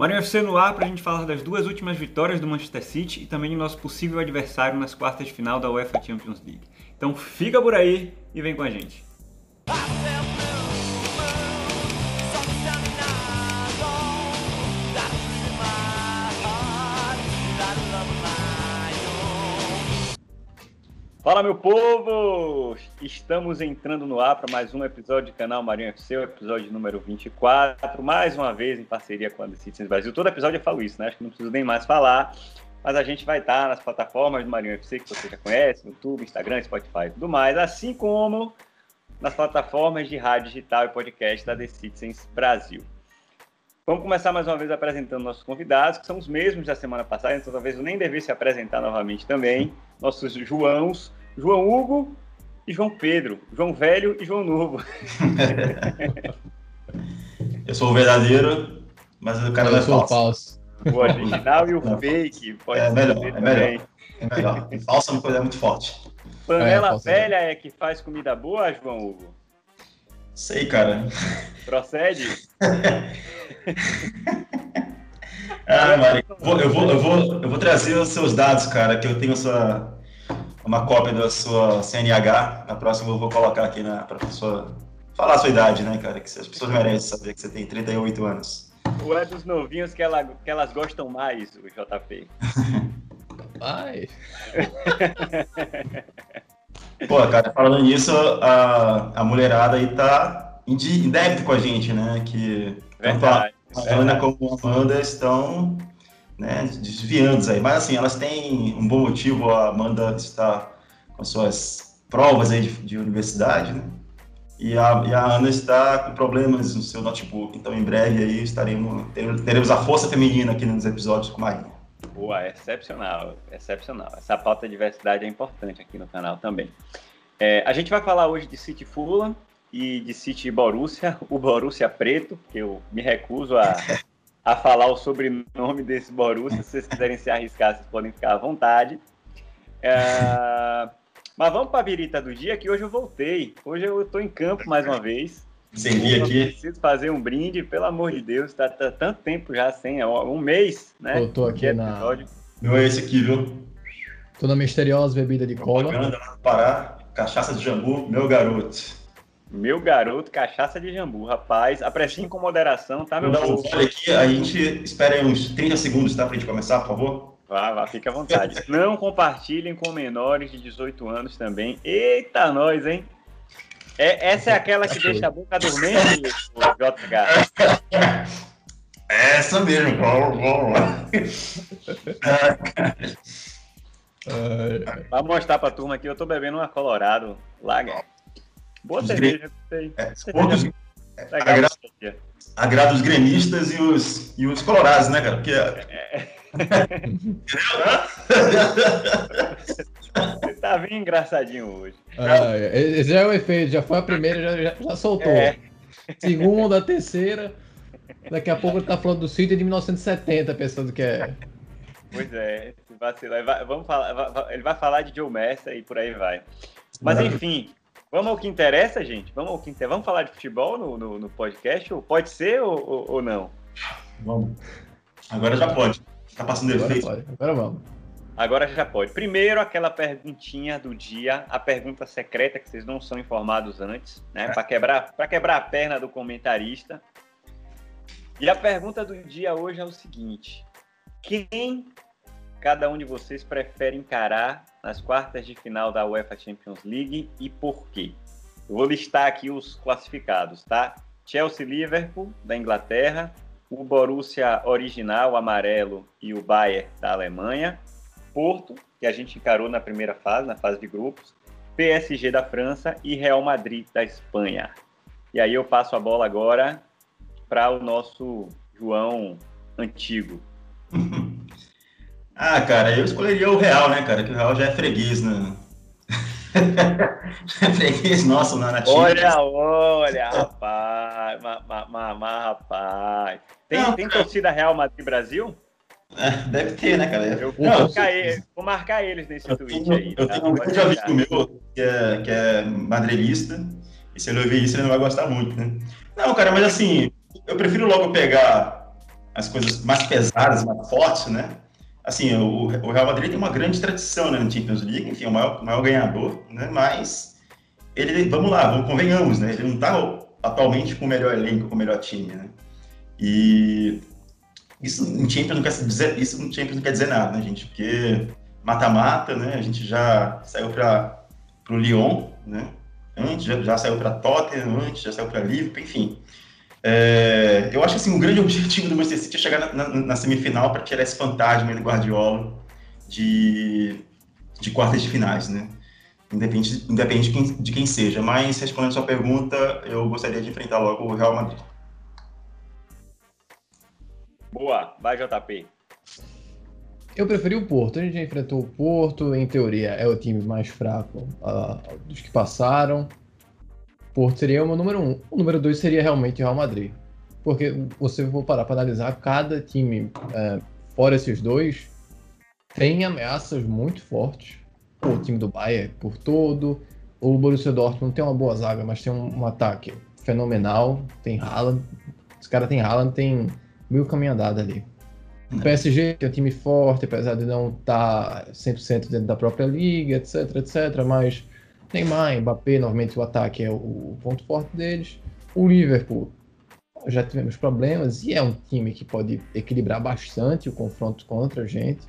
Marinho FC no ar para a gente falar das duas últimas vitórias do Manchester City e também do nosso possível adversário nas quartas de final da UEFA Champions League. Então fica por aí e vem com a gente. Fala meu povo! Estamos entrando no ar para mais um episódio do canal Marinho FC, o episódio número 24, mais uma vez em parceria com a The Citizens Brasil. Todo episódio eu falo isso, né? Acho que não preciso nem mais falar, mas a gente vai estar nas plataformas do Marinho FC que você já conhece, YouTube, Instagram, Spotify e tudo mais, assim como nas plataformas de rádio digital e podcast da The Citizens Brasil. Vamos começar mais uma vez apresentando nossos convidados, que são os mesmos da semana passada, então talvez eu nem devesse apresentar novamente também. Nossos Joãos, João Hugo e João Pedro, João Velho e João Novo. eu sou o verdadeiro, mas o cara eu não é falso. falso. O original e o não, fake, pode é, melhor, é melhor, é melhor. Falso é uma coisa muito forte. Panela é, velha é que faz comida boa, João Hugo? Sei, cara. Procede? ah, Mari, eu vou, eu, vou, eu, vou, eu vou trazer os seus dados, cara, que eu tenho sua, uma cópia da sua CNH. Na próxima eu vou colocar aqui para a pessoa falar a sua idade, né, cara? Que as pessoas merecem saber que você tem 38 anos. Ou é dos novinhos que, ela, que elas gostam mais, o JP. Ai. Pô, cara, falando nisso, a, a mulherada aí tá em, em débito com a gente, né? Que verdade, tanto a Ana como a Amanda estão né, desviando aí. Mas assim, elas têm um bom motivo, a Amanda está com suas provas aí de, de universidade, né? E a, e a, Ana está com problemas no seu notebook. Então, em breve aí estaremos teremos a força feminina aqui nos episódios com a Marinha. Boa, excepcional, excepcional. Essa pauta de diversidade é importante aqui no canal também. É, a gente vai falar hoje de City Fulham e de City Borussia, o Borussia Preto, que eu me recuso a, a falar o sobrenome desse Borussia. Se vocês quiserem se arriscar, vocês podem ficar à vontade. É, mas vamos para a birita do dia, que hoje eu voltei. Hoje eu estou em campo mais uma vez. Servir aqui. Preciso fazer um brinde, pelo amor de Deus. Tá, tá tanto tempo já sem, um mês, né? Eu tô aqui na. Não é esse aqui, viu? Tô na misteriosa bebida de cola. Pará, cachaça de jambu, meu garoto. Meu garoto, cachaça de jambu, rapaz. Apreciem com moderação, tá, meu Não, olha aqui, a gente espera uns 30 segundos, tá? Pra gente começar, por favor. Vá, vá, fica à vontade. Não compartilhem com menores de 18 anos também. Eita, nós, hein? É, essa é aquela que deixa a boca dormente, JH? Essa mesmo. Vai mostrar pra turma aqui, eu tô bebendo uma Colorado Lager. Boa cerveja, gostei. É, cerveja agrada, agrada os gremistas e os, e os colorados, né, cara? Porque... É. Você tá bem engraçadinho hoje. Ah, esse já é o efeito, já foi a primeira, já, já, já soltou. É. Segunda, terceira. Daqui a pouco ele tá falando do sítio de 1970, pensando que é. Pois é, vamos falar, ele vai falar de Joe Messer e por aí vai. Mas enfim, vamos ao que interessa, gente. Vamos ao que interessa. Vamos falar de futebol no, no, no podcast? Pode ser ou, ou, ou, não? Vamos. Agora já pode. Tá passando Agora efeito. Pode. Agora vamos. Agora já pode. Primeiro, aquela perguntinha do dia, a pergunta secreta que vocês não são informados antes, né? Para quebrar, para quebrar a perna do comentarista. E a pergunta do dia hoje é o seguinte: quem cada um de vocês prefere encarar nas quartas de final da UEFA Champions League e por quê? Eu vou listar aqui os classificados, tá? Chelsea Liverpool da Inglaterra, o Borussia original amarelo e o Bayern da Alemanha, Porto, que a gente encarou na primeira fase, na fase de grupos, PSG da França e Real Madrid da Espanha. E aí eu passo a bola agora para o nosso João antigo. ah, cara, eu escolheria o Real, né, cara? Que o Real já é freguês, né? é freguês nosso na nativa. Olha, olha, rapaz, mas, mas, mas, rapaz. Tem, Não, tem torcida Real Madrid Brasil? É, deve ter, né, cara? Eu vou, não, marcar, eles, vou marcar eles nesse eu tweet tenho, aí. Eu tá? tenho um grande amigo meu que é, que é madrilista, e se ele ouvir isso, ele não vai gostar muito, né? Não, cara, mas assim, eu prefiro logo pegar as coisas mais pesadas, mais fortes, né? Assim, o, o Real Madrid tem uma grande tradição né, na Champions League, enfim, é o maior, maior ganhador, né? Mas ele, vamos lá, vamos, convenhamos, né? Ele não está atualmente com o melhor elenco, com o melhor time, né? E isso em Champions não quer dizer, isso no Champions não quer dizer nada, né, gente? Porque mata-mata, né? A gente já saiu para o Lyon, né? Antes, já, já saiu para Tottenham, antes, já saiu para Liverpool, enfim. É, eu acho assim, o grande objetivo do Manchester City é chegar na, na, na semifinal para tirar esse fantasma do Guardiola de, de quartas de finais, né? Independente, independente de, quem, de quem seja. Mas, respondendo a sua pergunta, eu gostaria de enfrentar logo o Real Madrid. Boa, vai JP. Eu preferi o Porto. A gente já enfrentou o Porto, em teoria é o time mais fraco uh, dos que passaram. Porto seria o meu número um. O número dois seria realmente o Real Madrid. Porque você for parar para analisar, cada time, uh, fora esses dois, tem ameaças muito fortes. O time do Bayern por todo. O Borussia Dortmund tem uma boa zaga, mas tem um, um ataque fenomenal. Tem Haaland. Os caras têm Haaland, tem mil caminho andado ali. O PSG é um time forte, apesar de não estar tá 100% dentro da própria liga, etc, etc, mas Neymar, Mbappé, normalmente o ataque é o ponto forte deles. O Liverpool, já tivemos problemas e é um time que pode equilibrar bastante o confronto contra a gente.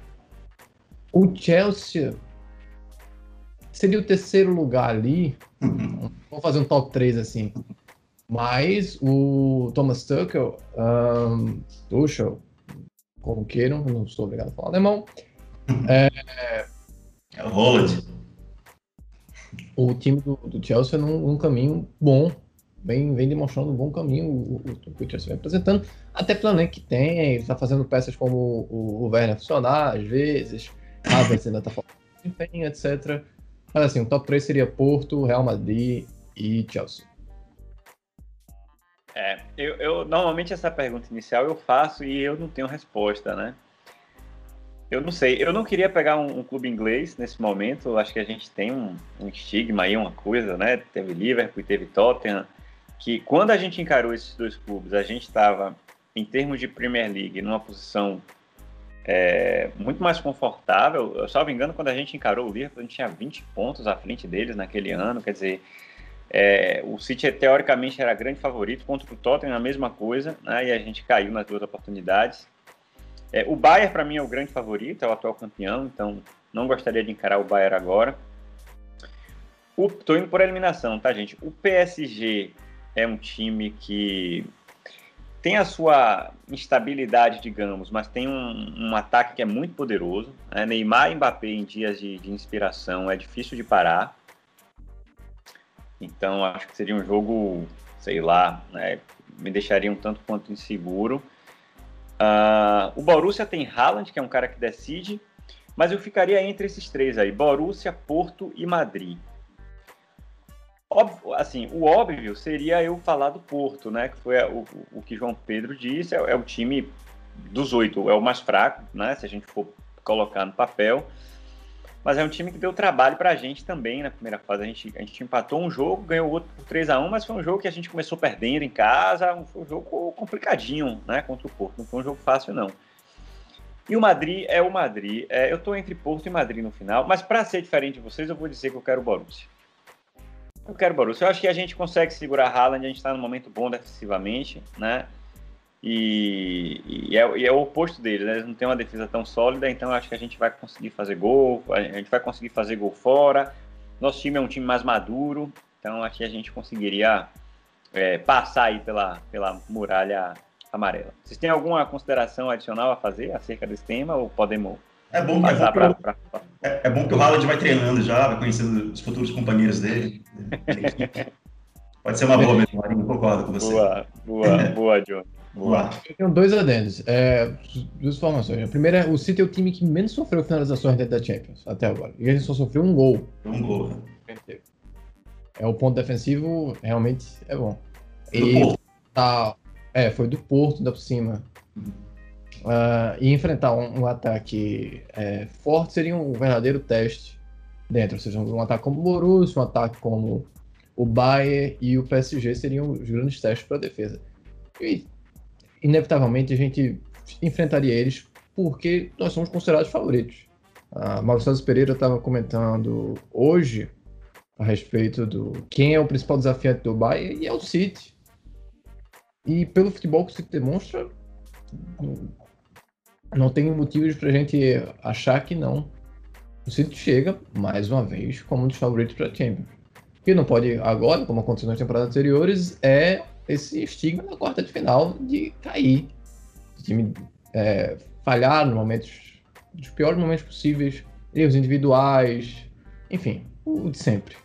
O Chelsea seria o terceiro lugar ali. Vamos fazer um top 3 assim. Mas o Thomas Tuchel, um, Tuchel, como queiram, não sou obrigado a falar alemão. É, é o Holland. O time do, do Chelsea é num, num, caminho bom, vem, vem demonstrando um bom caminho o, o, o Chelsea vem apresentando, até pelo que tem, está fazendo peças como o, o Werner funcionar, às vezes, Havertz ainda está falando desempenho, etc. Mas assim, o top 3 seria Porto, Real Madrid e Chelsea. É, eu, eu, normalmente essa pergunta inicial eu faço e eu não tenho resposta, né? Eu não sei, eu não queria pegar um, um clube inglês nesse momento, acho que a gente tem um, um, estigma aí, uma coisa, né? Teve Liverpool, teve Tottenham, que quando a gente encarou esses dois clubes, a gente estava, em termos de Premier League, numa posição é, muito mais confortável. Eu só me engano, quando a gente encarou o Liverpool, a gente tinha 20 pontos à frente deles naquele ano, quer dizer, é, o City, teoricamente, era grande favorito contra o Tottenham, a mesma coisa, né, e a gente caiu nas duas oportunidades. É, o Bayern, para mim, é o grande favorito, é o atual campeão, então não gostaria de encarar o Bayern agora. Estou indo por eliminação, tá, gente? O PSG é um time que tem a sua instabilidade, digamos, mas tem um, um ataque que é muito poderoso. Né? Neymar e Mbappé em dias de, de inspiração é difícil de parar. Então acho que seria um jogo, sei lá, né, me deixaria um tanto quanto inseguro. Uh, o Borussia tem Haaland, que é um cara que decide, mas eu ficaria entre esses três aí: Borussia, Porto e Madrid. Óbvio, assim, o óbvio seria eu falar do Porto, né? Que foi o, o que João Pedro disse, é, é o time dos oito, é o mais fraco, né? Se a gente for colocar no papel mas é um time que deu trabalho para a gente também na primeira fase. A gente, a gente empatou um jogo, ganhou outro por 3 a 1 mas foi um jogo que a gente começou perdendo em casa. Foi um jogo complicadinho né, contra o Porto, não foi um jogo fácil, não. E o Madrid é o Madrid. É, eu estou entre Porto e Madrid no final, mas para ser diferente de vocês, eu vou dizer que eu quero o Borussia. Eu quero o Borussia. Eu acho que a gente consegue segurar a Haaland, a gente está num momento bom defensivamente, né? E, e, é, e, é, o oposto deles, né? Eles não têm uma defesa tão sólida, então acho que a gente vai conseguir fazer gol, a gente vai conseguir fazer gol fora. Nosso time é um time mais maduro, então acho que a gente conseguiria é, passar aí pela, pela muralha amarela. Vocês têm alguma consideração adicional a fazer acerca desse tema ou podemos é bom, é bom, pra, pra... É, é, bom que o Haaland vai treinando já, vai conhecendo os futuros companheiros dele. Pode ser uma boa mesmo, Marinho, concordo com você. Boa, boa, boa, John. Eu tenho dois adendos. É, duas informações. A primeira é o City é o time que menos sofreu finalizações dentro da Champions até agora. E ele só sofreu um gol. Um gol. É o ponto defensivo realmente é bom. E tá. É, foi do Porto, ainda por cima. Uh, e enfrentar um, um ataque é, forte seria um verdadeiro teste dentro. Ou seja, um ataque como o Borussia, um ataque como o Bayern e o PSG seriam os grandes testes para a defesa. E inevitavelmente a gente enfrentaria eles porque nós somos considerados favoritos. A Mauro Pereira estava comentando hoje a respeito do quem é o principal desafiante do Bayern e é o City. E pelo futebol que o City demonstra, não tem motivos para a gente achar que não. O City chega, mais uma vez, como um dos favoritos para a Champions. O que não pode agora, como aconteceu nas temporadas anteriores, é esse estigma na quarta de final de cair. O time é, falhar nos momentos, nos piores momentos possíveis, erros individuais, enfim, o de sempre.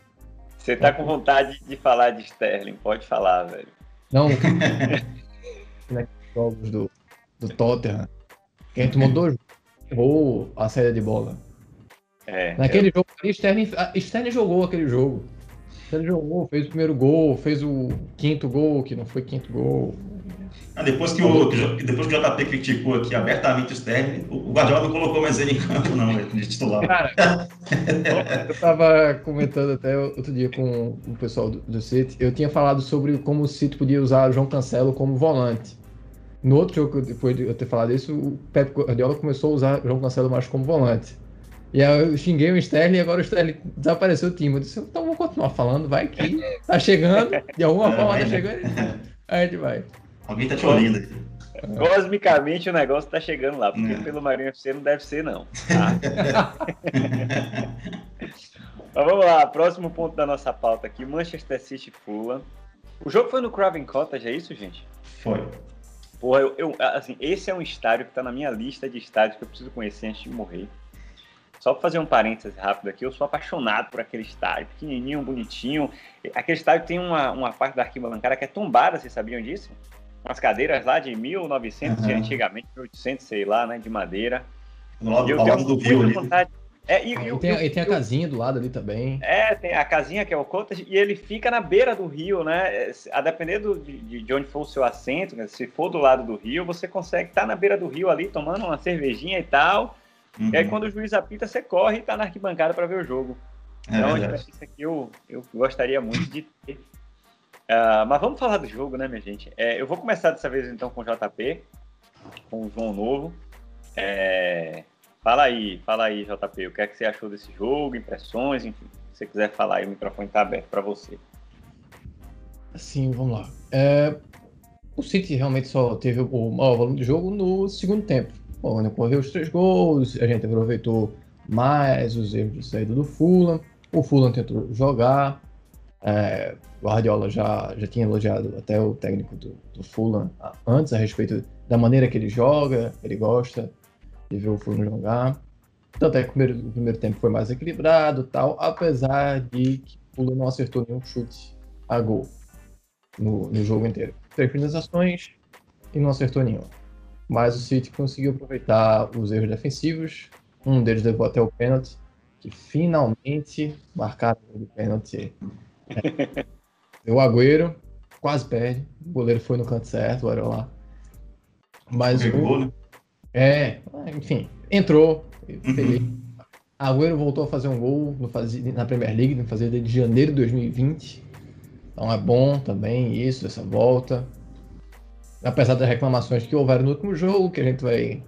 Você tá com vontade de falar de Sterling, pode falar, velho. Não, naqueles jogos do, do Tottenham, quem tomou dois errou a saída de bola. É, Naquele eu... jogo Sterling, Sterling jogou aquele jogo. Sterling jogou, fez o primeiro gol, fez o quinto gol, que não foi quinto gol. Ah, depois, que o, depois que o JP criticou aqui abertamente o Sterling, o Guardiola não colocou mais ele em campo, não, de titular. Cara, eu tava comentando até outro dia com o pessoal do, do City, eu tinha falado sobre como o City podia usar o João Cancelo como volante. No outro jogo, depois de eu ter falado isso, o Pep Guardiola começou a usar o João Cancelo mais como volante. E aí eu xinguei o Sterling e agora o Sterling desapareceu o time. Eu disse, então vou continuar falando, vai que tá chegando, de alguma forma tá chegando. Aí a gente vai. Alguém tá te ouvindo aí. Cosmicamente o negócio tá chegando lá, porque é. pelo Marinho FC não deve ser, não. Tá? Mas vamos lá, próximo ponto da nossa pauta aqui: Manchester City Fulham. O jogo foi no Craven Cottage, é isso, gente? Foi. Porra, eu, eu, assim, esse é um estádio que tá na minha lista de estádios que eu preciso conhecer antes de morrer. Só para fazer um parênteses rápido aqui, eu sou apaixonado por aquele estádio, pequenininho, bonitinho. Aquele estádio tem uma, uma parte da arquibancada que é tombada, vocês sabiam disso? umas cadeiras lá de 1900, uhum. antigamente, 1800, sei lá, né, de madeira. No lado, eu lado do rio ali. Vontade... É, e, e, tem, e, tem, a casinha do lado ali também. É, tem a casinha que é o cottage e ele fica na beira do rio, né? A depender do, de, de onde for o seu assento, né? se for do lado do rio, você consegue estar na beira do rio ali tomando uma cervejinha e tal. Uhum. E aí quando o juiz apita, você corre e está na arquibancada para ver o jogo. É então, isso aqui eu, eu gostaria muito de ter. Uh, mas vamos falar do jogo, né, minha gente? É, eu vou começar dessa vez então com o JP, com o João Novo. É, fala aí, fala aí, JP, o que é que você achou desse jogo, impressões, enfim. Se você quiser falar aí, o microfone está aberto para você. Sim, vamos lá. É, o City realmente só teve o maior volume de jogo no segundo tempo. Quando correu os três gols, a gente aproveitou mais os erros de saída do Fulham. O Fulham tentou jogar, é, Guardiola já, já tinha elogiado até o técnico do, do Fulham antes a respeito da maneira que ele joga, ele gosta de ver o Fulham jogar. Tanto é que o primeiro, o primeiro tempo foi mais equilibrado tal, apesar de que o Fulham não acertou nenhum chute a gol no, no jogo inteiro. Três finalizações e não acertou nenhum. Mas o City conseguiu aproveitar os erros defensivos. Um deles levou até o pênalti, que finalmente marcaram o pênalti o Agüero quase perde. O goleiro foi no canto certo, olha lá. Mas o. Gol, né? É, enfim, entrou. Uhum. Agüero voltou a fazer um gol no na Premier League, no fazer de janeiro de 2020. Então é bom também isso, essa volta. Apesar das reclamações que houveram no último jogo, que a gente vai,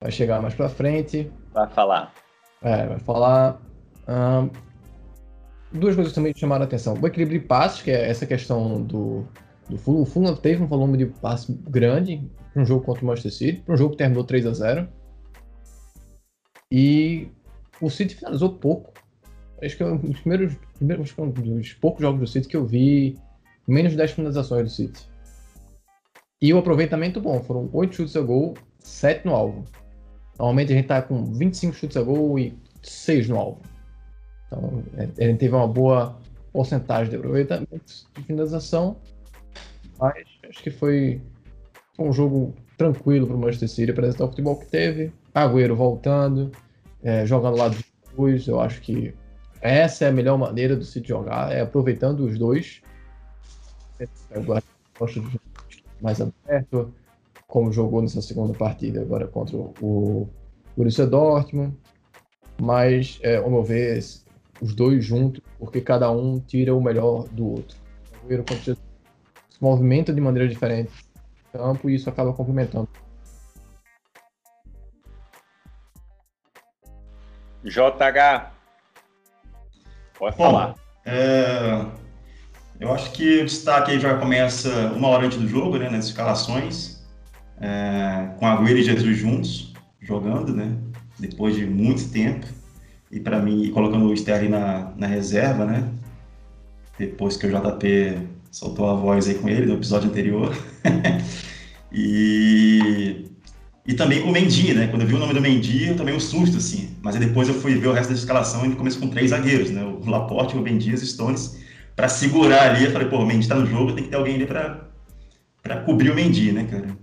vai chegar mais pra frente. Vai falar. É, vai falar. Duas coisas também chamaram a atenção. O equilíbrio de passes, que é essa questão do, do Fulham. O Fulham teve um volume de passes grande para um jogo contra o Manchester City, para um jogo que terminou 3 a 0 E o City finalizou pouco. Acho que é um dos primeiros, primeiros um dos poucos jogos do City que eu vi menos de 10 finalizações do City. E o aproveitamento bom, foram 8 chutes a gol, 7 no alvo. Normalmente a gente tá com 25 chutes a gol e 6 no alvo. Então, é, ele teve uma boa porcentagem de aproveitamento de finalização, mas acho que foi um jogo tranquilo para o Manchester City apresentar o futebol que teve. Agüero voltando, é, jogando lá dos dois. Eu acho que essa é a melhor maneira do City jogar, é aproveitando os dois. Agora gosta de mais aberto, como jogou nessa segunda partida agora contra o Borussia Dortmund. Mas, é, ao meu ver, os dois juntos, porque cada um tira o melhor do outro. O Agüero se movimenta de maneira diferente no campo e isso acaba complementando. JH, pode Bom, falar. É eu acho que o destaque aí já começa uma hora antes do jogo, né, nas escalações, é, com Agüero e Jesus juntos, jogando, né, depois de muito tempo, e para mim, colocando o Sterling na, na reserva, né, depois que o JP soltou a voz aí com ele no episódio anterior. e, e também com o Mendy, né? Quando eu vi o nome do Mendy, eu também um susto, assim. Mas depois eu fui ver o resto da escalação e começou com três zagueiros, né? O Laporte, o Mendy e os Stones, para segurar ali. Eu falei, pô, o Mendy tá no jogo, tem que ter alguém ali para cobrir o Mendy, né, cara?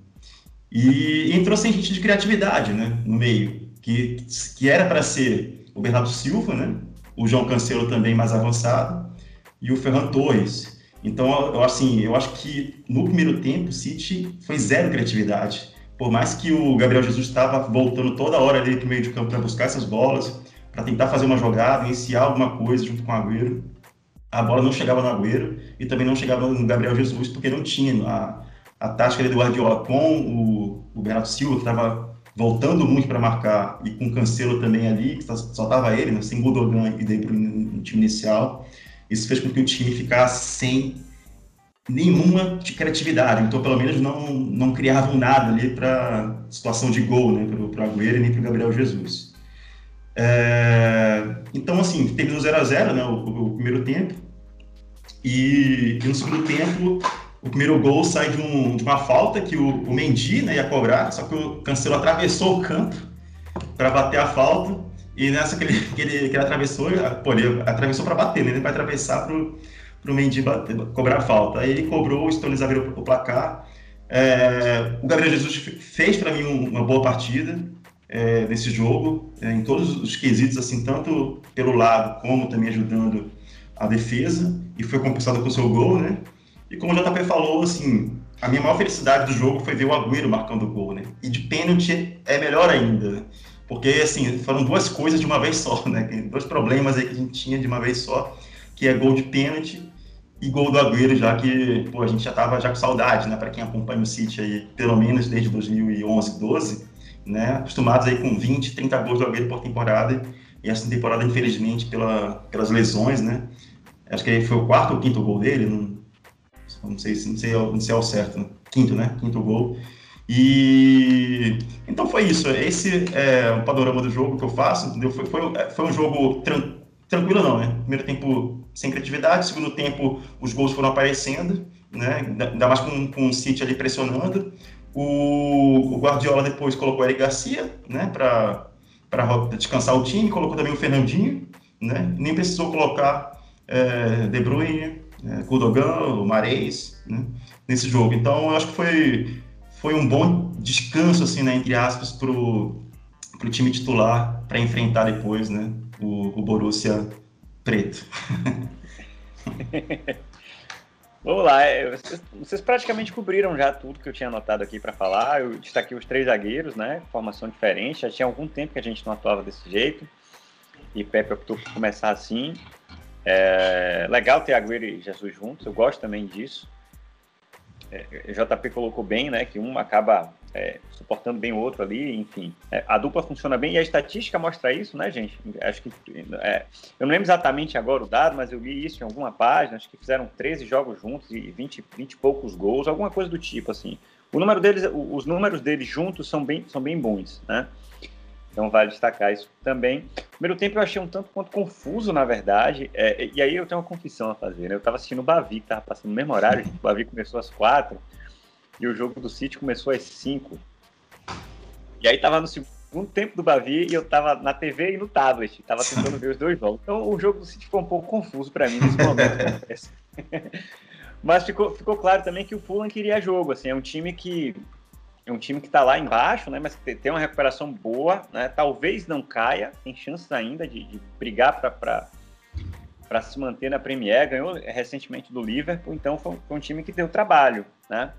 E entrou sem gente de criatividade, né? No meio, que, que era para ser o Bernardo Silva, né? O João Cancelo também mais avançado e o Ferran Torres. Então, eu, assim, eu acho que no primeiro tempo o City foi zero criatividade. Por mais que o Gabriel Jesus estava voltando toda hora ali para meio de campo para buscar essas bolas, para tentar fazer uma jogada, iniciar alguma coisa junto com o Agüero, a bola não chegava no Agüero e também não chegava no Gabriel Jesus, porque não tinha a, a tática do Guardiola com o, o Bernardo Silva, que estava voltando muito para marcar, e com o Cancelo também ali, que só estava ele, né, sem Godogan e De Bruyne no time inicial. Isso fez com que o time ficasse sem nenhuma de criatividade. Então, pelo menos, não, não criavam nada ali para situação de gol, né? Para o Agüero e nem para o Gabriel Jesus. É, então, assim, terminou 0 a 0 né? O, o, primeiro tempo. E, e, no segundo tempo, o primeiro gol sai de, um, de uma falta que o, o Mendy né, ia cobrar, só que o Cancelo atravessou o campo para bater a falta. E nessa que ele, que ele, que ele atravessou, pô, ele atravessou para bater, né? Ele vai atravessar para o Mendy bater, cobrar falta. Aí ele cobrou, Stones abriu o placar. É, o Gabriel Jesus fez para mim uma boa partida é, nesse jogo, é, em todos os quesitos, assim, tanto pelo lado como também ajudando a defesa, e foi compensado com o seu gol, né? E como o JP falou, assim, a minha maior felicidade do jogo foi ver o Agüero marcando o gol, né? E de pênalti é melhor ainda. Porque, assim, foram duas coisas de uma vez só, né? Dois problemas aí que a gente tinha de uma vez só, que é gol de pênalti e gol do Agüero, já que pô, a gente já estava já com saudade, né? Para quem acompanha o City aí, pelo menos desde 2011, 12, né? Acostumados aí com 20, 30 gols do Agüero por temporada. E essa temporada, infelizmente, pela, pelas lesões, né? Acho que foi o quarto ou quinto gol dele, não, não sei, não sei, não sei ao certo, né? quinto, né? Quinto gol. E então foi isso. Esse é o panorama do jogo que eu faço, entendeu? Foi, foi, foi um jogo tran tranquilo, não, né? Primeiro tempo sem criatividade, segundo tempo os gols foram aparecendo, né? Ainda mais com, com o City ali pressionando. O, o Guardiola depois colocou o Eric Garcia, né? Para descansar o time, colocou também o Fernandinho, né? Nem precisou colocar é, De Bruyne, é, o Mares, né? Nesse jogo. Então, eu acho que foi foi um bom descanso, assim, né, entre aspas, para o time titular para enfrentar depois, né, o, o Borussia preto. Vamos lá, é, vocês, vocês, praticamente cobriram já tudo que eu tinha anotado aqui para falar. Eu destaquei os três zagueiros, né? Formação diferente. Já tinha algum tempo que a gente não atuava desse jeito. E Pepe optou por começar assim. É legal ter Agüero e Jesus juntos, eu gosto também disso é, JP colocou bem, né, que um acaba é, suportando bem o outro ali, enfim. É, a dupla funciona bem e a estatística mostra isso, né, gente? Acho que. É, eu não lembro exatamente agora o dado, mas eu li isso em alguma página, acho que fizeram 13 jogos juntos e 20, 20 e poucos gols, alguma coisa do tipo, assim. O número deles, os números deles juntos são bem, são bem bons, né? Então vale destacar isso também. Primeiro tempo eu achei um tanto quanto confuso, na verdade. É, e aí eu tenho uma confissão a fazer. Né? Eu estava assistindo o Bavi, estava passando no mesmo horário. O Bavi começou às quatro e o jogo do City começou às cinco. E aí estava no segundo tempo do Bavi e eu estava na TV e no tablet. Estava tentando ver os dois jogos. Então o jogo do City ficou um pouco confuso para mim nesse momento. Mas ficou, ficou claro também que o Fulham queria jogo. Assim, é um time que é um time que está lá embaixo, né, mas tem uma recuperação boa, né, talvez não caia, tem chances ainda de, de brigar para se manter na Premier, ganhou recentemente do Liverpool, então foi, foi, um time que deu trabalho, né.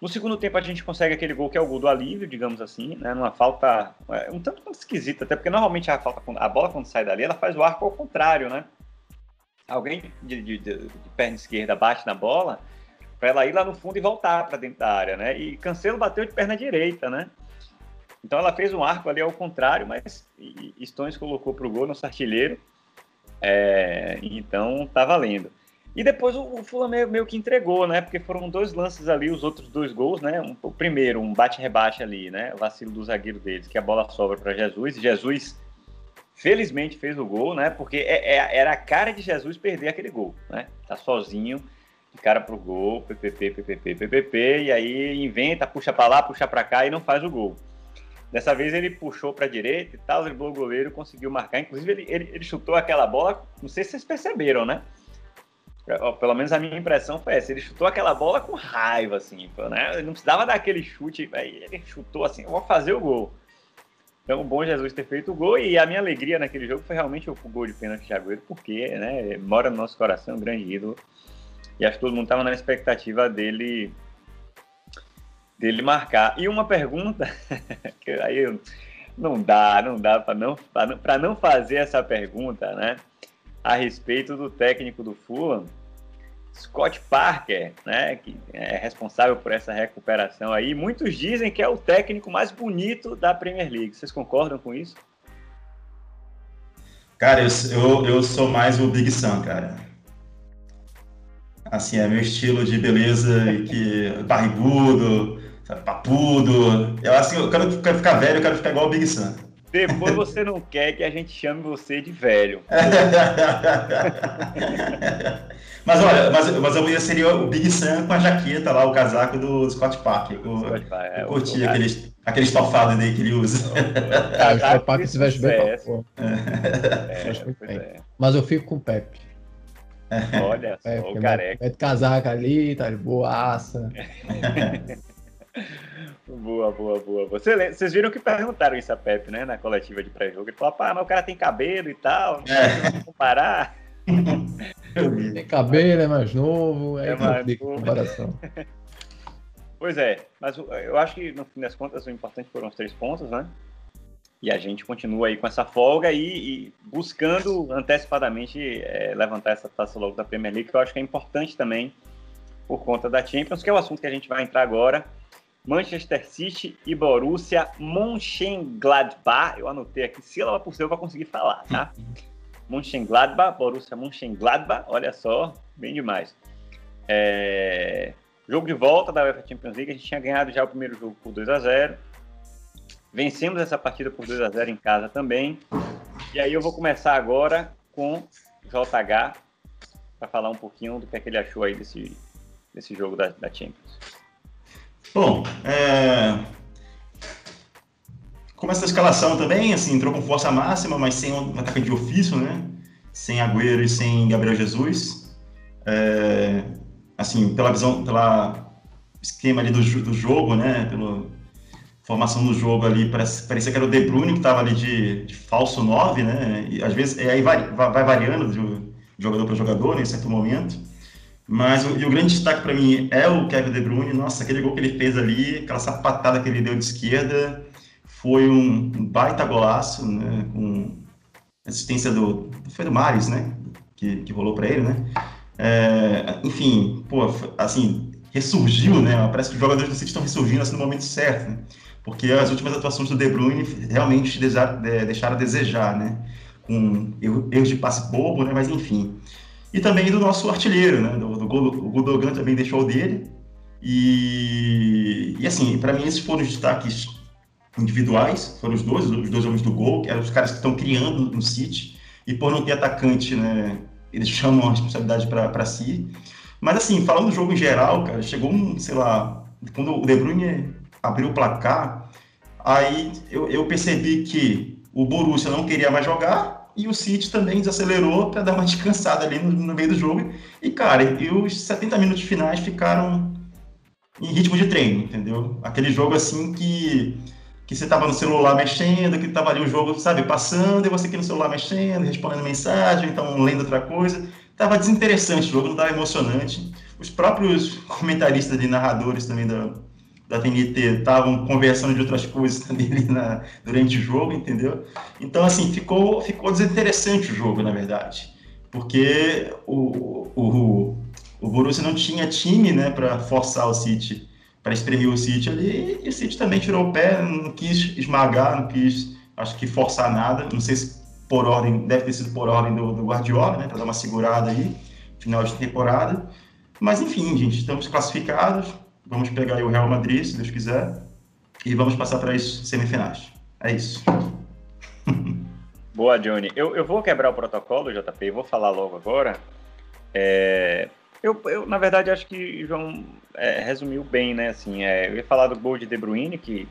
No segundo tempo a gente consegue aquele gol que é o gol do alívio, digamos assim, né, numa falta é, um tanto quanto esquisita, até porque normalmente a, falta, a bola quando sai dali, ela faz o arco ao contrário, né. Alguém de, de, de, de perna esquerda bate na bola, para ela ir lá no fundo e voltar para dentro da área, né? E Cancelo bateu de perna direita, né? Então ela fez um arco ali ao contrário, mas Stones colocou para o gol, nosso artilheiro. É, então tá valendo. E depois o, o Fulham meio, meio, que entregou, né? Porque foram dois lances ali, os outros dois gols, né? Um, o primeiro, um bate-rebate ali, né? O vacilo do zagueiro deles, que a bola sobra para Jesus. E Jesus, felizmente, fez o gol, né? Porque é, é, era a cara de Jesus perder aquele gol, né? Tá sozinho, de cara pro gol, PPP, PPP, PPP, e aí inventa, puxa para lá, puxa para cá e não faz o gol. Dessa vez ele puxou para a direita e tal, driblou o goleiro, conseguiu marcar. Inclusive, ele, ele, ele chutou aquela bola, não sei se vocês perceberam, né? Pelo menos a minha impressão foi essa. Ele chutou aquela bola com raiva, assim. Né? Ele não precisava dar aquele chute. Aí ele chutou assim, vou fazer o gol. Então, bom Jesus ter feito o gol. E a minha alegria naquele jogo foi realmente o gol de pênalti de Agüero, porque né, mora no nosso coração, um grande ídolo. E acho que todo mundo estava na expectativa dele dele marcar. E uma pergunta, que aí não dá, não dá para não, para não fazer essa pergunta, né? a respeito do técnico do Fulham, Scott Parker, né, que é responsável por essa recuperação aí. Muitos dizem que é o técnico mais bonito da Premier League. Vocês concordam com isso? Cara, eu, eu, eu sou mais o Big Sam, cara. Assim, é meu estilo de beleza que barrigudo, papudo. Eu assim, eu quero, quero ficar velho, eu quero ficar igual o Big Sam. Depois você não quer que a gente chame você de velho. mas olha, mas, mas eu seria o Big Sam com a jaqueta lá, o casaco do Scott Parker. Eu, Scott Parker, eu é, curti aquele, aquele estofado dele que ele usa. Ah, o Scott Parker se veste bem. É, é, é, Mas eu fico com o Pepe. Olha só, o careca. Mete casaca ali, tá de boaça. Boa, boa, boa. Você, vocês viram que perguntaram isso a Pepe, né, na coletiva de pré-jogo. Ele falou, pá, mas o cara tem cabelo e tal, não é. comparar. tem cabelo, é mais novo, é, é mais novo. comparação. Pois é, mas eu acho que no fim das contas o importante foram os três pontos, né? E a gente continua aí com essa folga e, e buscando antecipadamente é, levantar essa taça logo da Premier League, que eu acho que é importante também por conta da Champions, que é o assunto que a gente vai entrar agora. Manchester City e Borussia Mönchengladbach. Eu anotei aqui sílaba por sílaba para conseguir falar, tá? Mönchengladbach, Borussia Mönchengladbach, olha só, bem demais. É... Jogo de volta da UEFA Champions League, a gente tinha ganhado já o primeiro jogo por 2 a 0 Vencemos essa partida por 2 a 0 em casa também. E aí eu vou começar agora com JH para falar um pouquinho do que, é que ele achou aí desse, desse jogo da, da Champions. Bom, é... começa a escalação também, assim, entrou com força máxima, mas sem um atacante de ofício, né? Sem Agüero e sem Gabriel Jesus. É... Assim, pela visão, pela esquema ali do, do jogo, né? Pela formação do jogo ali, parece, parecia que era o De Bruyne que estava ali de, de, falso 9, né? E às vezes, aí vai, vai variando de jogador para jogador, né, em certo momento. Mas o, e o grande destaque para mim é o Kevin De Bruyne. Nossa, aquele gol que ele fez ali, aquela sapatada que ele deu de esquerda, foi um, baita golaço, né? Com assistência do. Foi do Mares, né? Que, que rolou para ele, né? É, enfim, pô, assim, ressurgiu, né? Parece que os jogadores do City estão ressurgindo assim, no momento certo, né? Porque as últimas atuações do De Bruyne realmente deixaram a desejar, né? Com erros de passe bobo, né? Mas enfim e também do nosso artilheiro, né? Do, do, o Gudogan também deixou o dele. E, e assim, para mim, esses foram os destaques individuais, foram os dois, os dois homens do gol, que eram os caras que estão criando no City, e por não ter atacante, né? Eles chamam a responsabilidade para si. Mas assim, falando do jogo em geral, cara, chegou um, sei lá, quando o De Bruyne abriu o placar, aí eu, eu percebi que o Borussia não queria mais jogar e o City também desacelerou para dar uma descansada ali no, no, meio do jogo. E, cara, e os 70 minutos finais ficaram em ritmo de treino, entendeu? Aquele jogo assim que, que você tava no celular mexendo, que tava ali o jogo, sabe, passando, e você aqui no celular mexendo, respondendo mensagem, então lendo outra coisa. Tava desinteressante o jogo, não tava emocionante. Os próprios comentaristas e narradores também da, da TNT estavam conversando de outras coisas também na, durante o jogo, entendeu? Então, assim, ficou, ficou desinteressante o jogo, na verdade, porque o, o, o Borussia não tinha time, né, para forçar o City para espremer o City ali, e o City também tirou o pé, não quis esmagar, não quis, acho que forçar nada, não sei se por ordem, deve ter sido por ordem do, do Guardiola, né, para dar uma segurada aí, final de temporada, mas enfim, gente, estamos classificados, vamos pegar o Real Madrid, se Deus quiser, e vamos passar para as semifinais. É isso. Boa, Johnny. Eu, eu vou quebrar o protocolo, JP, vou falar logo agora. É, eu, eu, na verdade, acho que João é, resumiu bem, né? Assim, é, eu ia falar do gol de De Bruyne, que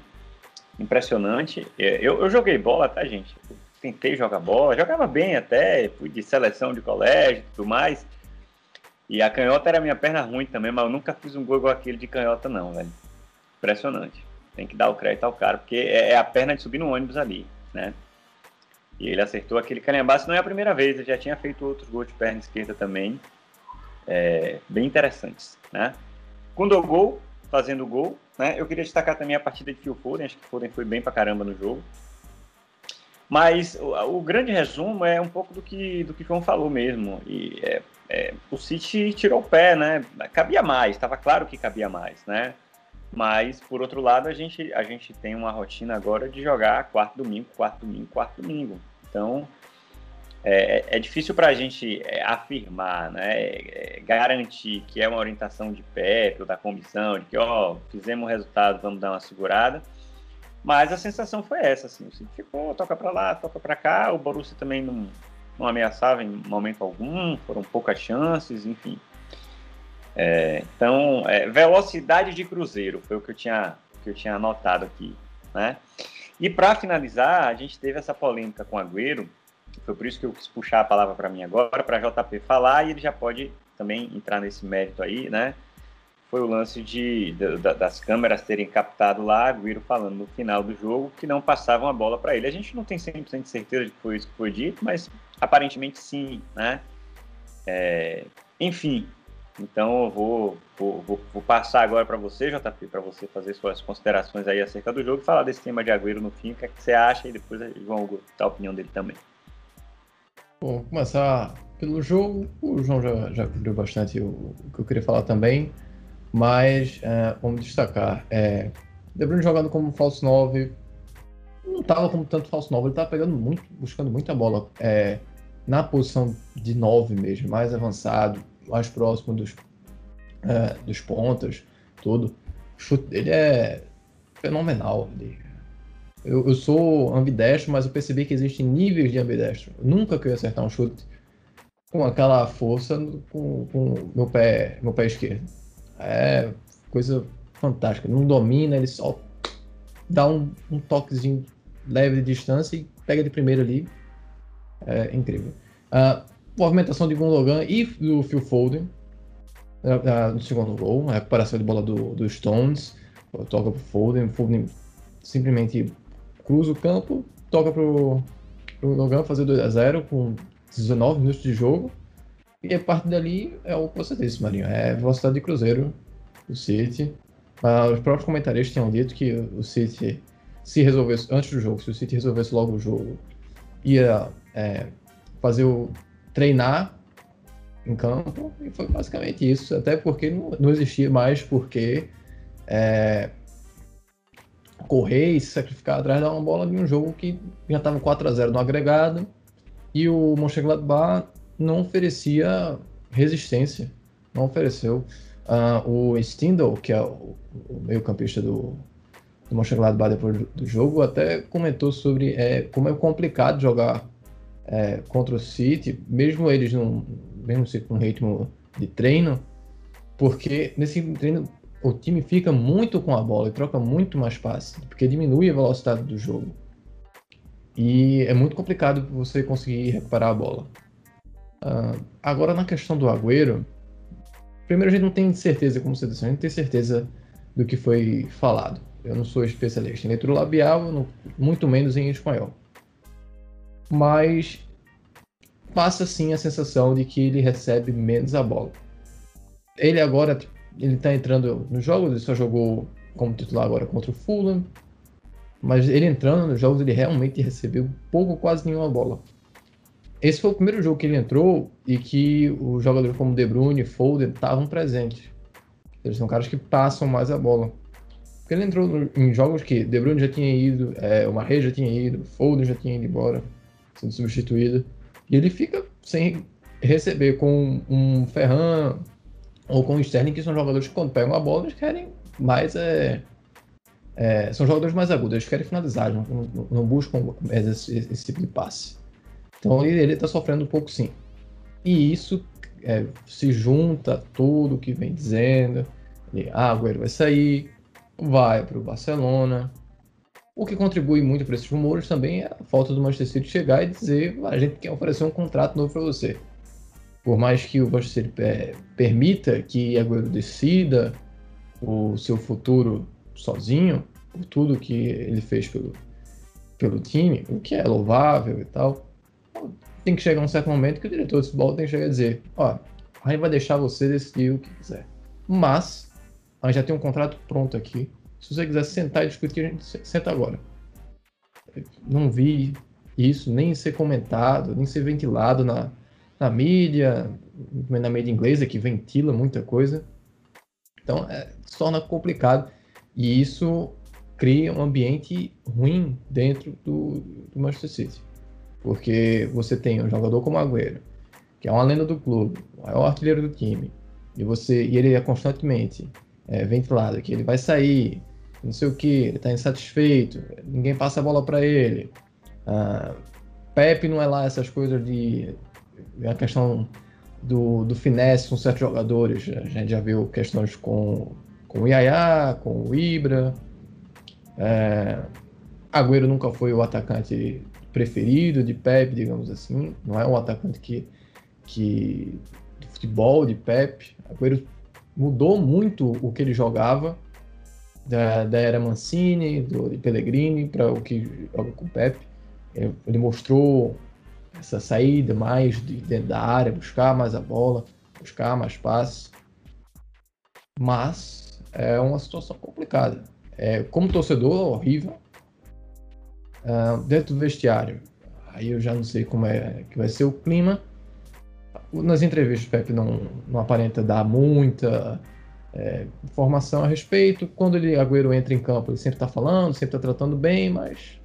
impressionante. É, eu, eu joguei bola, tá, gente? Tentei jogar bola, jogava bem até, fui de seleção de colégio e tudo mais. E a canhota era minha perna ruim também, mas eu nunca fiz um gol igual aquele de canhota, não, velho. Impressionante. Tem que dar o crédito ao cara, porque é, é a perna de subir no ônibus ali, né? E ele acertou aquele calhambaço, não é a primeira vez, ele já tinha feito outros gols de perna esquerda também, é, bem interessantes, né? Quando o gol, fazendo gol, né? Eu queria destacar também a partida de Phil Foden, acho que Foden foi bem pra caramba no jogo. Mas o, o grande resumo é um pouco do que, do que o João falou mesmo, e é, é, o City tirou o pé, né? Cabia mais, estava claro que cabia mais, né? Mas, por outro lado, a gente, a gente tem uma rotina agora de jogar quarto domingo, quarto domingo, quarto domingo. Então, é, é difícil para a gente é, afirmar, né, é, garantir que é uma orientação de Pepe ou da comissão, de que, ó, fizemos o resultado, vamos dar uma segurada. Mas a sensação foi essa, assim, o City ficou, toca para lá, toca para cá, o Borussia também não, não ameaçava em momento algum, foram poucas chances, enfim. É, então, é, velocidade de cruzeiro foi o que eu tinha, que eu tinha anotado aqui, né? E para finalizar, a gente teve essa polêmica com o Agüero, foi por isso que eu quis puxar a palavra para mim agora, para JP falar, e ele já pode também entrar nesse mérito aí, né? Foi o lance de, de das câmeras terem captado lá, Agüero falando no final do jogo que não passavam a bola para ele. A gente não tem 100% de certeza de que foi isso que foi dito, mas aparentemente sim, né? É, enfim, então eu vou, vou, vou, vou passar agora para você, JP, para você fazer suas considerações aí acerca do jogo e falar desse tema de Agüero no fim, o que, é que você acha e depois vão dar a opinião dele também. Bom, começar pelo jogo, o João já, já cobriu bastante o, o que eu queria falar também, mas é, vamos destacar, é, De Bruyne jogando como falso 9, não estava como tanto falso 9, ele estava pegando muito, buscando muita bola é, na posição de 9 mesmo, mais avançado, mais próximo dos, é, dos pontas, tudo. Chute dele é fenomenal. Eu, eu sou ambidestro, mas eu percebi que existem níveis de ambidestro. Nunca que eu ia acertar um chute com aquela força com, com meu pé, meu pé esquerdo. É coisa fantástica. Não domina, ele só dá um, um toquezinho leve de distância e pega de primeiro ali. É incrível. Uh, movimentação de Gundogan e do Phil Foden uh, no segundo gol, a recuperação de bola do, do Stones, toca pro Foden, Foden simplesmente cruza o campo, toca pro, pro Gundogan fazer 2 a 0 com 19 minutos de jogo. E a partir dali é o que você disse, Marinho, é velocidade de cruzeiro do City. Uh, os próprios comentaristas tinham dito que o City, se resolvesse antes do jogo, se o City resolvesse logo o jogo, ia é, fazer o treinar em campo e foi basicamente isso. Até porque não, não existia mais porque é, correr e se sacrificar atrás da uma bola de um jogo que já estava 4 a 0 no agregado e o Mönchengladbach não oferecia resistência, não ofereceu. Uh, o Stindl, que é o, o meio-campista do, do Mönchengladbach depois do, do, jogo, até comentou sobre é, como é complicado jogar é, contra o City, mesmo eles não, mesmo com um ritmo de treino, porque nesse treino o time fica muito com a bola e troca muito mais passe, porque diminui a velocidade do jogo. E é muito complicado você conseguir recuperar a bola. Uh, agora, na questão do Agüero, primeiro a gente não tem certeza, como você disse, a gente não tem certeza do que foi falado. Eu não sou especialista em leitura labial, muito menos em espanhol mas passa sim a sensação de que ele recebe menos a bola. Ele agora ele tá entrando nos jogos, ele só jogou como titular agora contra o Fulham, mas ele entrando nos jogos ele realmente recebeu pouco, quase nenhuma bola. Esse foi o primeiro jogo que ele entrou e que os jogadores como De Bruyne e Foden estavam presentes. Eles são caras que passam mais a bola. Porque ele entrou em jogos que De Bruyne já tinha ido, é, o Marre já tinha ido, Foden já tinha ido embora, sendo substituído. E ele fica sem receber com um Ferran ou com o Sterling, que são jogadores que quando pegam a bola, eles querem mais. É, é, são jogadores mais agudos, eles querem finalizar, não, não, não buscam esse, esse, tipo de passe. Então ele está sofrendo um pouco sim. E isso é, se junta a tudo que vem dizendo. E, ah, Agüero vai sair, vai para o Barcelona. O que contribui muito para esses rumores também é a falta do Manchester City chegar e dizer a gente quer oferecer um contrato novo para você. Por mais que o Manchester City é, permita que Agüero decida o seu futuro sozinho, por tudo que ele fez pelo, pelo time, o que é louvável e tal, tem que chegar um certo momento que o diretor de futebol tem que chegar e dizer, ó, a vai deixar você decidir o que quiser. Mas a gente já tem um contrato pronto aqui. Se você quiser sentar e discutir, a gente senta agora. Não vi isso nem ser comentado, nem ser ventilado na, na mídia, na mídia inglesa, que ventila muita coisa. Então, é, se torna complicado. E isso cria um ambiente ruim dentro do, do Manchester City. Porque você tem um jogador como Agüero, que é uma lenda do clube, o maior artilheiro do time, e você e ele é constantemente é, ventilado, que ele vai sair, não sei o que, ele está insatisfeito, ninguém passa a bola para ele. Ah, Pepe não é lá essas coisas de. a questão do, do finesse com certos jogadores. A gente já viu questões com, com o Yaya, com o Ibra. É, Agüero nunca foi o atacante preferido de Pepe, digamos assim. Não é um atacante que, que de futebol de Pepe. Agüero mudou muito o que ele jogava da, da era Mancini, do Pellegrini para o que joga com o Pepe. Ele mostrou essa saída mais de dentro da área, buscar mais a bola, buscar mais passes. Mas é uma situação complicada. É, como torcedor, horrível. Uh, dentro do vestiário, aí eu já não sei como é que vai ser o clima nas entrevistas o Pepe não, não aparenta dar muita é, informação a respeito. Quando ele Agüero entra em campo, ele sempre está falando, sempre está tratando bem, mas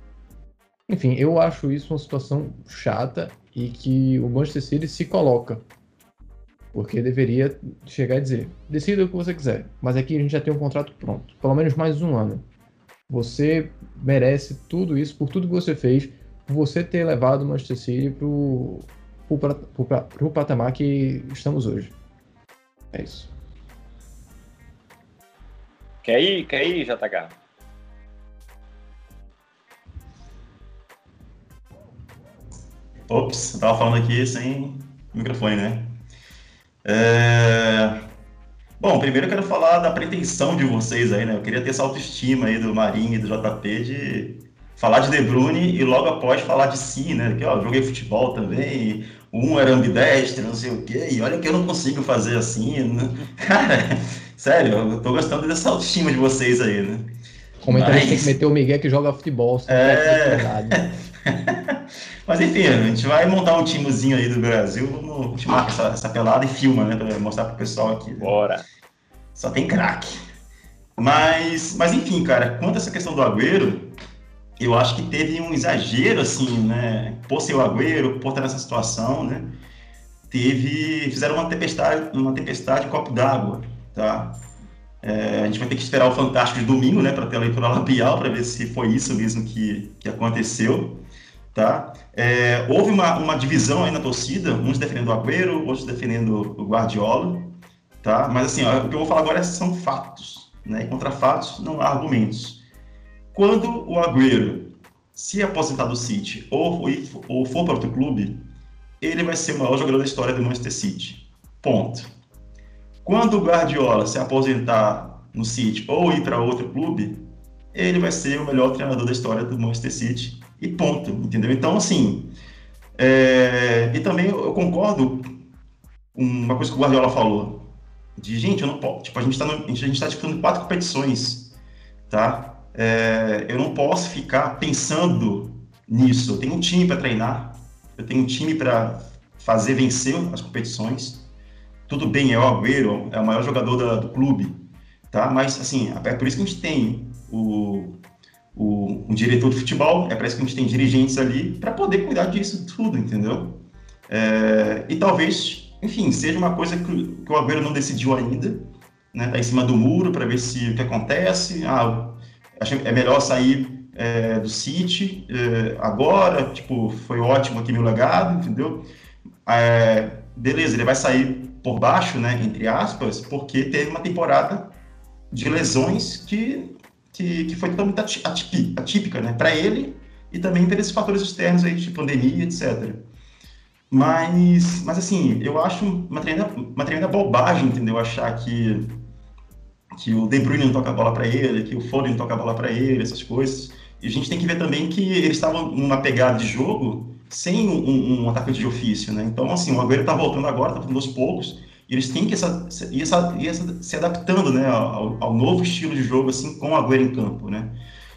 enfim, eu acho isso uma situação chata e que o Manchester City se coloca. Porque deveria chegar e dizer: decida o que você quiser, mas aqui a gente já tem um contrato pronto, pelo menos mais um ano. Você merece tudo isso por tudo que você fez, por você ter levado o Manchester City para o patamar que estamos hoje. É isso. Quer ir, quer ir, JH? Ops, eu tava falando aqui sem microfone, né? É... Bom, primeiro eu quero falar da pretensão de vocês aí, né? Eu queria ter essa autoestima aí do Marinho e do JP de falar de De Bruyne e logo após falar de si, né? Que ó, joguei futebol também, um era ambidestro, não sei o quê, e olha que eu não consigo fazer assim, né? Cara, sério, eu tô gostando dessa autoestima de vocês aí, né? Comentarista Mas... tem que meter o Miguel que joga futebol, é... Mas enfim, a gente vai montar um timezinho aí do Brasil, vamos, a gente marca essa, essa pelada e filma, né? Pra mostrar pro pessoal aqui. Bora! Só tem craque. Mas, mas enfim, cara, quanto a essa questão do Agüero, eu acho que teve um exagero, assim, né? Por ser o Agüero, por estar nessa situação, né? Teve, fizeram uma tempestade, uma tempestade de copo d'água, tá? É, a gente vai ter que esperar o Fantástico de domingo, né, para ter a leitura labial, para ver se foi isso mesmo que, que aconteceu, tá? É, houve uma, uma divisão aí na torcida, uns defendendo o Agüero, outros defendendo o Guardiola, tá? Mas assim, ó, o que eu vou falar agora são fatos, né? E contra fatos não há argumentos. Quando o Agüero se aposentar do City ou, ou for para outro clube, ele vai ser o maior jogador da história do Manchester City. Ponto. Quando o Guardiola se aposentar no City ou ir para outro clube, ele vai ser o melhor treinador da história do Manchester City e ponto, entendeu? Então, assim, é... e também eu concordo com uma coisa que o Guardiola falou, de gente, eu não posso, tipo, a gente está a gente está disputando quatro competições, tá? é, eu não posso ficar pensando nisso. Eu tenho um time para treinar, eu tenho um time para fazer vencer as competições. Tudo bem, é o Agüero, é o maior jogador da, do clube, tá? Mas, assim, é por isso que a gente tem o, o, um diretor de futebol, é para isso que a gente tem dirigentes ali, para poder cuidar disso tudo, entendeu? É, e talvez, enfim, seja uma coisa que, que o Agüero não decidiu ainda, né? Tá em cima do muro para ver se o que acontece. Ah, é melhor sair é, do City é, agora, tipo, foi ótimo aqui meu legado, entendeu? É, beleza, ele vai sair por baixo, né, entre aspas, porque teve uma temporada de lesões que, que, que foi totalmente atípica, né, para ele e também pelos fatores externos aí, de pandemia, etc. Mas, mas assim, eu acho uma tremenda, uma tremenda bobagem, entendeu? Achar que, que o De Bruyne não toca a bola para ele, que o Foden não toca a bola para ele, essas coisas. E a gente tem que ver também que eles estavam numa pegada de jogo sem um, um, atacante de ofício, né? Então, assim, o Agüero está voltando agora, está voltando aos poucos, e eles têm que essa, essa, ir se adaptando, né, ao, ao, novo estilo de jogo, assim, com o Agüero em campo, né?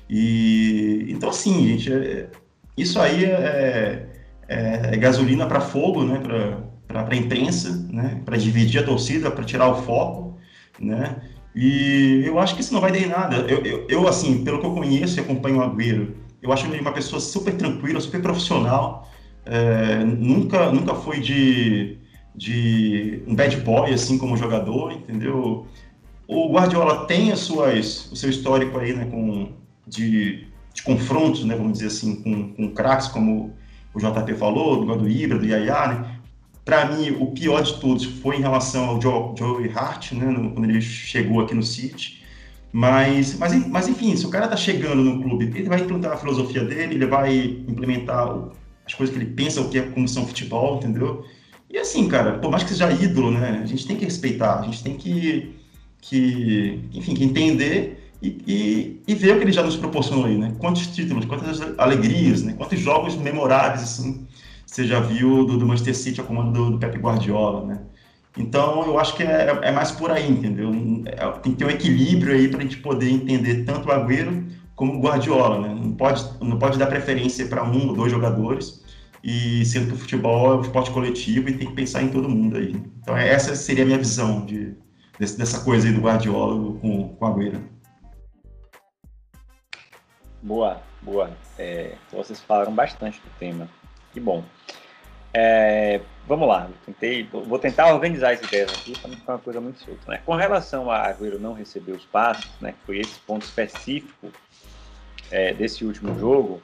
E, então, assim, gente, é, isso aí é, é, é gasolina para fogo, né, para a imprensa, né, para dividir a torcida, para tirar o foco, né? E eu acho que isso não vai dar em nada. Eu, eu, eu, assim, pelo que eu conheço e acompanho o Agüero, eu acho ele uma pessoa super tranquila, super profissional. É, nunca, nunca foi de, de um bad boy, assim, como jogador, entendeu? O Guardiola tem as suas, o seu histórico aí, né, com, de, de confrontos, né, vamos dizer assim, com, com craques, como o JP falou, do do Ibra, do Yaya, né? Para mim, o pior de todos foi em relação ao Joe, Joey Hart, né, no, quando ele chegou aqui no City. Mas, mas, mas, enfim, se o cara tá chegando no clube, ele vai implantar a filosofia dele, ele vai implementar as coisas que ele pensa, o que é comissão futebol, entendeu? E assim, cara, por mais que seja ídolo, né, a gente tem que respeitar, a gente tem que, que enfim, que entender e, e, e, ver o que ele já nos proporcionou aí, né? Quantos títulos, quantas alegrias, né? Quantos jogos memoráveis, assim, você já viu do, do Manchester City ao comando do, do Pep Guardiola, né? Então, eu acho que é, é mais por aí, entendeu? É, tem que ter um equilíbrio aí para a gente poder entender tanto o Agüero como o Guardiola, né? Não pode, não pode dar preferência para um ou dois jogadores, e sendo que o futebol é um esporte coletivo e tem que pensar em todo mundo aí. Então, essa seria a minha visão de, dessa coisa aí do Guardiola com, com o Agüero. Boa, boa. É, vocês falaram bastante do tema. Que bom. É, vamos lá, tentei, vou tentar organizar as ideias aqui para não ficar uma coisa muito solta. Né? Com relação a Agüero não receber os passos, né, que foi esse ponto específico é, desse último jogo,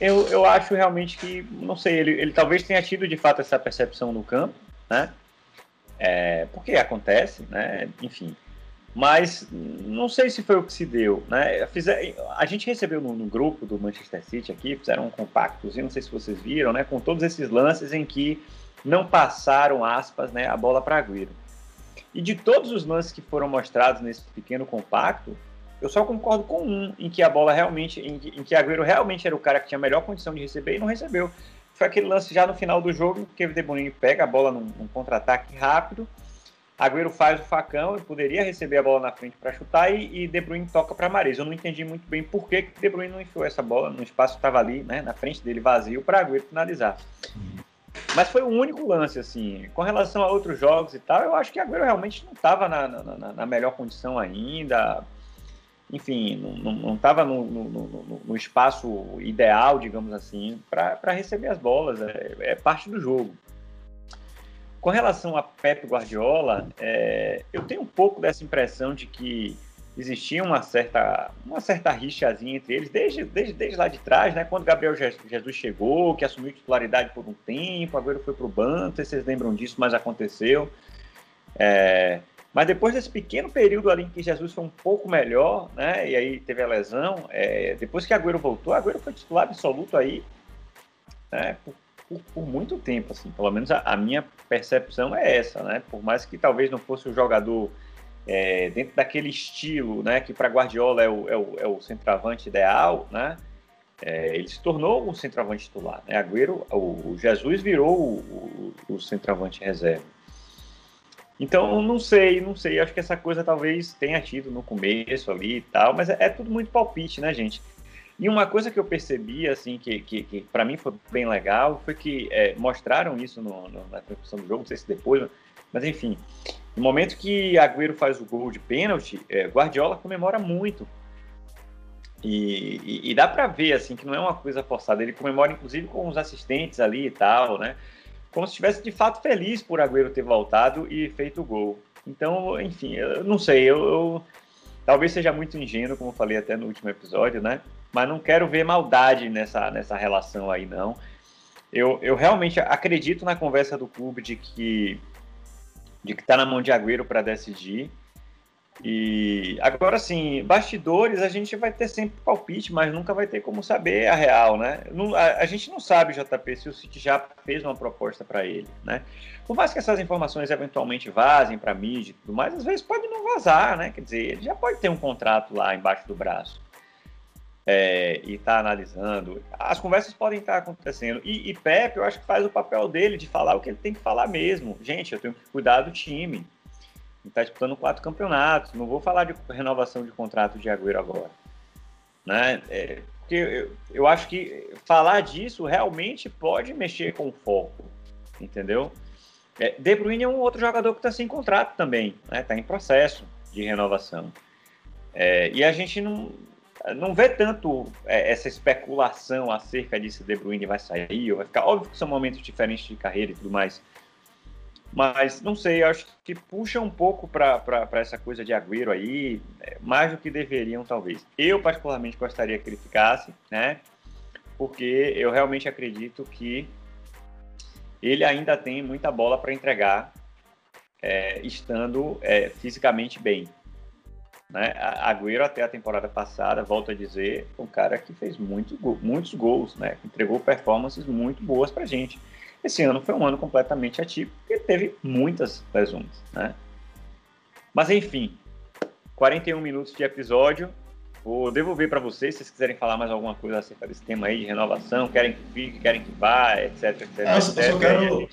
eu, eu acho realmente que, não sei, ele, ele talvez tenha tido de fato essa percepção no campo, né? É, porque acontece, né? Enfim, mas não sei se foi o que se deu, né? A gente recebeu no, no, grupo do Manchester City aqui, fizeram um compactozinho, não sei se vocês viram, né? Com todos esses lances em que não passaram, aspas, né, a bola para Agüero. E de todos os lances que foram mostrados nesse pequeno compacto, eu só concordo com um, em que a bola realmente, em, em que Agüero realmente era o cara que tinha a melhor condição de receber e não recebeu. Foi aquele lance já no final do jogo, que o De Bruyne pega a bola num, num contra-ataque rápido, Agüero faz o facão e poderia receber a bola na frente para chutar e, e, De Bruyne toca para Mares. Eu não entendi muito bem por que, De Bruyne não enfiou essa bola no espaço que estava ali, né, na frente dele vazio para Agüero finalizar. Mas foi o único lance, assim. Com relação a outros jogos e tal, eu acho que Agüero realmente não estava na, na, na, melhor condição ainda. Enfim, não estava no, no, no, no, espaço ideal, digamos assim, para receber as bolas. É, é parte do jogo. Com relação a Pep Guardiola, é, eu tenho um pouco dessa impressão de que existia uma certa, uma certa rixazinha entre eles, desde, desde, desde lá de trás, né? Quando Gabriel Jesus chegou, que assumiu titularidade por um tempo, agora foi para o banco, não sei se vocês lembram disso, mas aconteceu. É, mas depois desse pequeno período ali em que Jesus foi um pouco melhor, né? E aí teve a lesão, é, depois que Agüero voltou, Agüero foi titular absoluto aí, né? Por por, por muito tempo, assim. Pelo menos a, a, minha percepção é essa, né? Por mais que talvez não fosse o jogador é, dentro daquele estilo, né? Que para Guardiola é o, é, o, é o centroavante ideal, né? É, ele se tornou um centroavante titular. Né? Agüero, o, o Jesus virou o, o, o, centroavante reserva. Então, não sei, não sei. Acho que essa coisa talvez tenha tido no começo ali e tal, mas é, é tudo muito palpite, né, gente? E uma coisa que eu percebi, assim, que, que, que para mim foi bem legal, foi que é, mostraram isso no, no, na transmissão do jogo, não sei se depois, mas enfim, no momento que Agüero faz o gol de pênalti, é, Guardiola comemora muito. E, e, e dá para ver, assim, que não é uma coisa forçada. Ele comemora, inclusive, com os assistentes ali e tal, né? Como se estivesse de fato feliz por Agüero ter voltado e feito o gol. Então, enfim, eu não sei, eu, eu talvez seja muito ingênuo, como eu falei até no último episódio, né? Mas não quero ver maldade nessa, nessa relação aí, não. Eu, eu realmente acredito na conversa do clube de que de que está na mão de Agüero para decidir. E agora sim, bastidores a gente vai ter sempre palpite, mas nunca vai ter como saber a real, né? a, a, gente não sabe, JP, se o City já fez uma proposta para ele, né? Por mais que essas informações eventualmente vazem para mídia e tudo mais, às vezes pode não vazar, né? Quer dizer, ele já pode ter um contrato lá embaixo do braço é, e tá analisando. As conversas podem estar acontecendo. E, e Pepe, eu acho que faz o papel dele de falar o que ele tem que falar mesmo. Gente, eu tenho que cuidar do time está disputando quatro campeonatos. Não vou falar de renovação de contrato de Agüero agora. Né? É, porque eu, eu acho que falar disso realmente pode mexer com o foco, entendeu? É, De Bruyne é um outro jogador que está sem contrato também, está né? Tá em processo de renovação. É, e a gente não, não vê tanto é, essa especulação acerca de se De Bruyne vai sair ou vai ficar. Óbvio que são momentos diferentes de carreira e tudo mais. Mas não sei, acho que puxa um pouco para essa coisa de Agüero aí, é, mais do que deveriam, talvez. Eu, particularmente, gostaria que ele ficasse, né? Porque eu realmente acredito que ele ainda tem muita bola para entregar, é, estando é, fisicamente bem. Né? Agüero, até a temporada passada, volto a dizer, um cara que fez muito, muitos gols, né? entregou performances muito boas para gente. gente esse ano foi um ano completamente atípico, porque teve muitas lesões, né? Mas enfim, 41 minutos de episódio. Vou devolver para vocês, se vocês quiserem falar mais alguma coisa acerca desse tema aí de renovação, querem que fique, querem que vá, etc, etc, é, eu, etc. Eu só quero,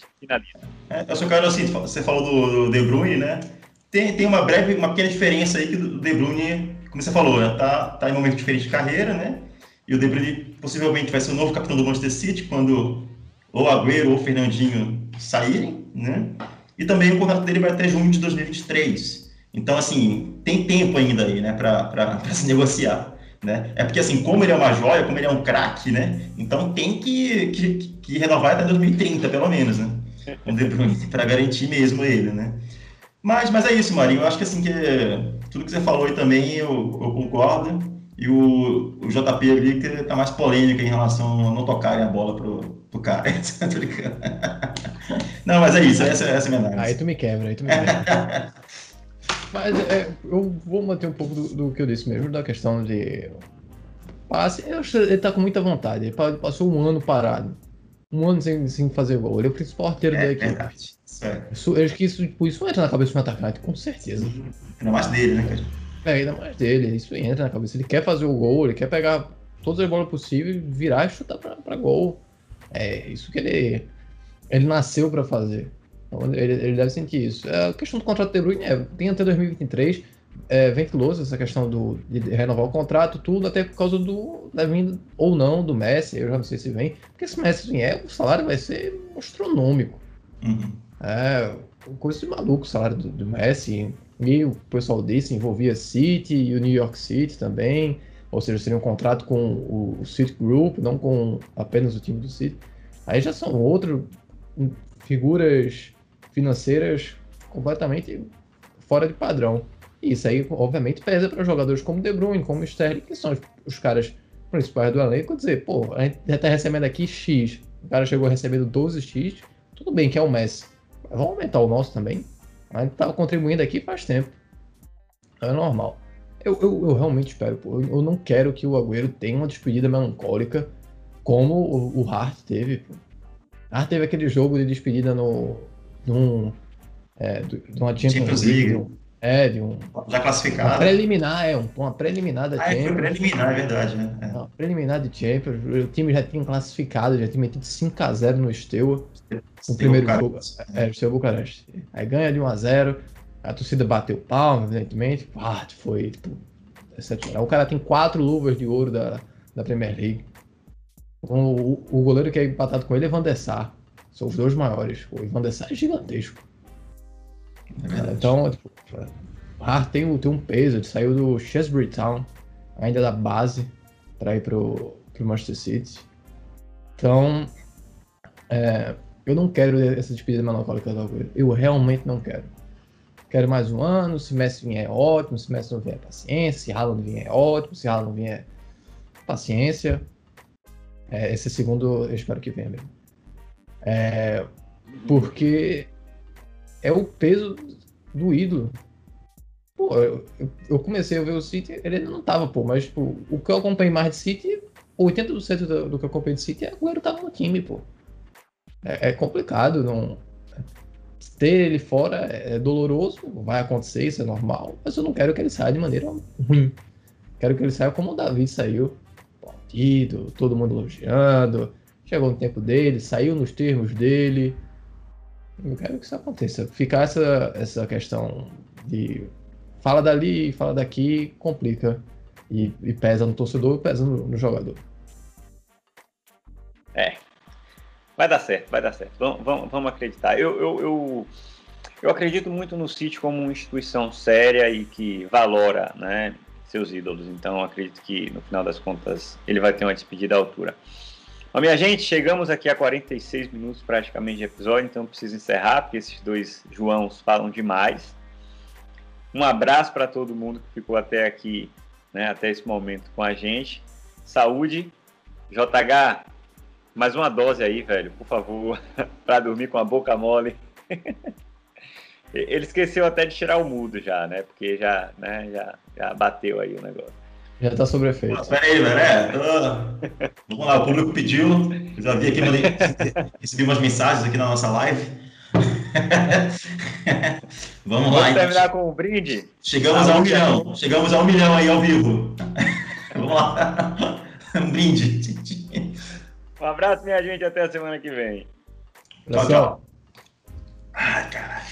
é, eu só quero assim, você falou do, do De Bruyne, né? Tem, tem uma breve, uma pequena diferença aí que o De Bruyne, como você falou, né? tá, tá em um momento diferente de carreira, né? E o De Bruyne possivelmente vai ser o novo capitão do Manchester City quando ou Agüero ou Fernandinho saírem, né? E também o contrato dele vai até junho de 2023. Então, assim, tem tempo ainda aí, né, para se negociar. Né? É porque, assim, como ele é uma joia, como ele é um craque, né? Então tem que, que, que, renovar até 2030, pelo menos, né? Para garantir mesmo ele, né? Mas, mas é isso, Marinho. Eu acho que, assim, que tudo que você falou aí também eu, eu concordo. E o, o JP ali que tá mais polêmico em relação a não tocarem a bola pro, pro cara. não, mas é isso, essa, essa é a minha análise. Aí tu me quebra, aí tu me quebra. mas é, eu vou manter um pouco do, do, que eu disse mesmo, da questão de passe. Eu acho que ele tá com muita vontade. Ele passou um ano parado. Um ano sem, sem fazer gol. Ele é o principal arteiro é, da equipe. Verdade. Isso, eu acho que isso, tipo, isso entra na cabeça do atacante, com certeza. Ainda mais dele, né, cara? É, ainda mais dele. Isso entra na cabeça. Ele quer fazer o gol, ele quer pegar todas as bolas possíveis, virar e chutar pra, pra gol. É isso que ele, ele nasceu para fazer. Então, ele, ele, deve sentir isso. É, a questão do contrato de Bruyne é, tem até 2023, é ventiloso essa questão do, de renovar o contrato, tudo, até por causa do da vinda ou não do Messi, eu já não sei se vem, porque se o Messi vier, o salário vai ser astronômico. Uhum. É, coisa de maluco o salário do, do Messi. E o pessoal disse envolvia City e o New York City também. Ou seja, seria um contrato com o, City Group, não com apenas o time do City. Aí já são outras figuras financeiras completamente fora de padrão. E isso aí, obviamente, pesa para jogadores como De Bruyne, como Sterling, que são os, os caras principais do elenco. Dizer, pô, a gente já está recebendo aqui X, o cara chegou recebendo 12X, tudo bem que é o Messi, vamos aumentar o nosso também. A gente estava contribuindo aqui faz tempo. É normal. Eu, eu, eu realmente espero, pô. Eu, não quero que o Agüero tenha uma despedida melancólica como o, o Hart teve. Pô. Hart teve aquele jogo de despedida no. Num, é, de uma Champions League. É, de um. Já classificado. Preliminar, é, um, uma preliminar da ah, Champions. É, preliminar, é verdade, né? É. Uma preliminar de Champions. O time já tinha classificado, já tinha metido 5x0 no Steaua. O primeiro jogo. É, o seu Bucareste. Aí ganha de 1x0. A torcida bateu palma, evidentemente. Ah, foi tipo, excepcional. O cara tem quatro luvas de ouro da, da Premier League. O, o, o goleiro que é empatado com ele é Van der Sar. São os dois maiores. O Van der Sar é gigantesco. É então, tipo, o Hart tem, tem um peso. Ele saiu do Chesbury Town. ainda da base para ir pro, pro Manchester City. Então, é, eu não quero essa despedida melancólica do Agüero. Eu realmente não quero. Quero mais um ano. Se Messi vier, é ótimo. Se Messi não vier, paciência. Se Haaland vier, é ótimo. Se Haaland não vier, paciência. É, esse segundo eu espero que venha mesmo. É, porque é o peso do ídolo. Pô, eu, eu, comecei a ver o City, ele não tava, pô, mas tipo, o que eu acompanhei mais de City, 80% do, do que eu acompanhei de City, é o Agüero tava no time, pô. É, é, complicado, não. Ter ele fora é doloroso, vai acontecer, isso é normal, mas eu não quero que ele saia de maneira ruim. Quero que ele saia como o David saiu, partido, todo mundo elogiando, chegou no tempo dele, saiu nos termos dele. Eu quero que isso aconteça. Ficar essa, essa questão de fala dali, fala daqui, complica. E, e pesa no torcedor pesa no, no, jogador. É. Vai dar certo, vai dar certo. Vamos, vamos, vamos acreditar. Eu, eu, eu, eu, acredito muito no City como uma instituição séria e que valora né, seus ídolos. Então, acredito que no final das contas ele vai ter uma despedida à altura. Bom, minha gente, chegamos aqui a 46 minutos praticamente de episódio, então preciso encerrar, porque esses dois Joãos falam demais. Um abraço para todo mundo que ficou até aqui, né, até esse momento com a gente. Saúde. JH, mais uma dose aí, velho, por favor, para dormir com a boca mole. Ele esqueceu até de tirar o mudo já, né? Porque já, né, já, já bateu aí o negócio. Já tá sobre efeito. Mas peraí, velho. É, vamos lá, o público pediu. Eu já vi aqui, mandei, recebi umas mensagens aqui na nossa live. vamos Vamos lá. Vamos terminar então. com um brinde? Chegamos a um milhão. Chegamos a um milhão aí ao vivo. vamos lá. Um brinde. Um abraço, minha gente. Até a semana que vem. Tchau, tchau. Ai, caralho.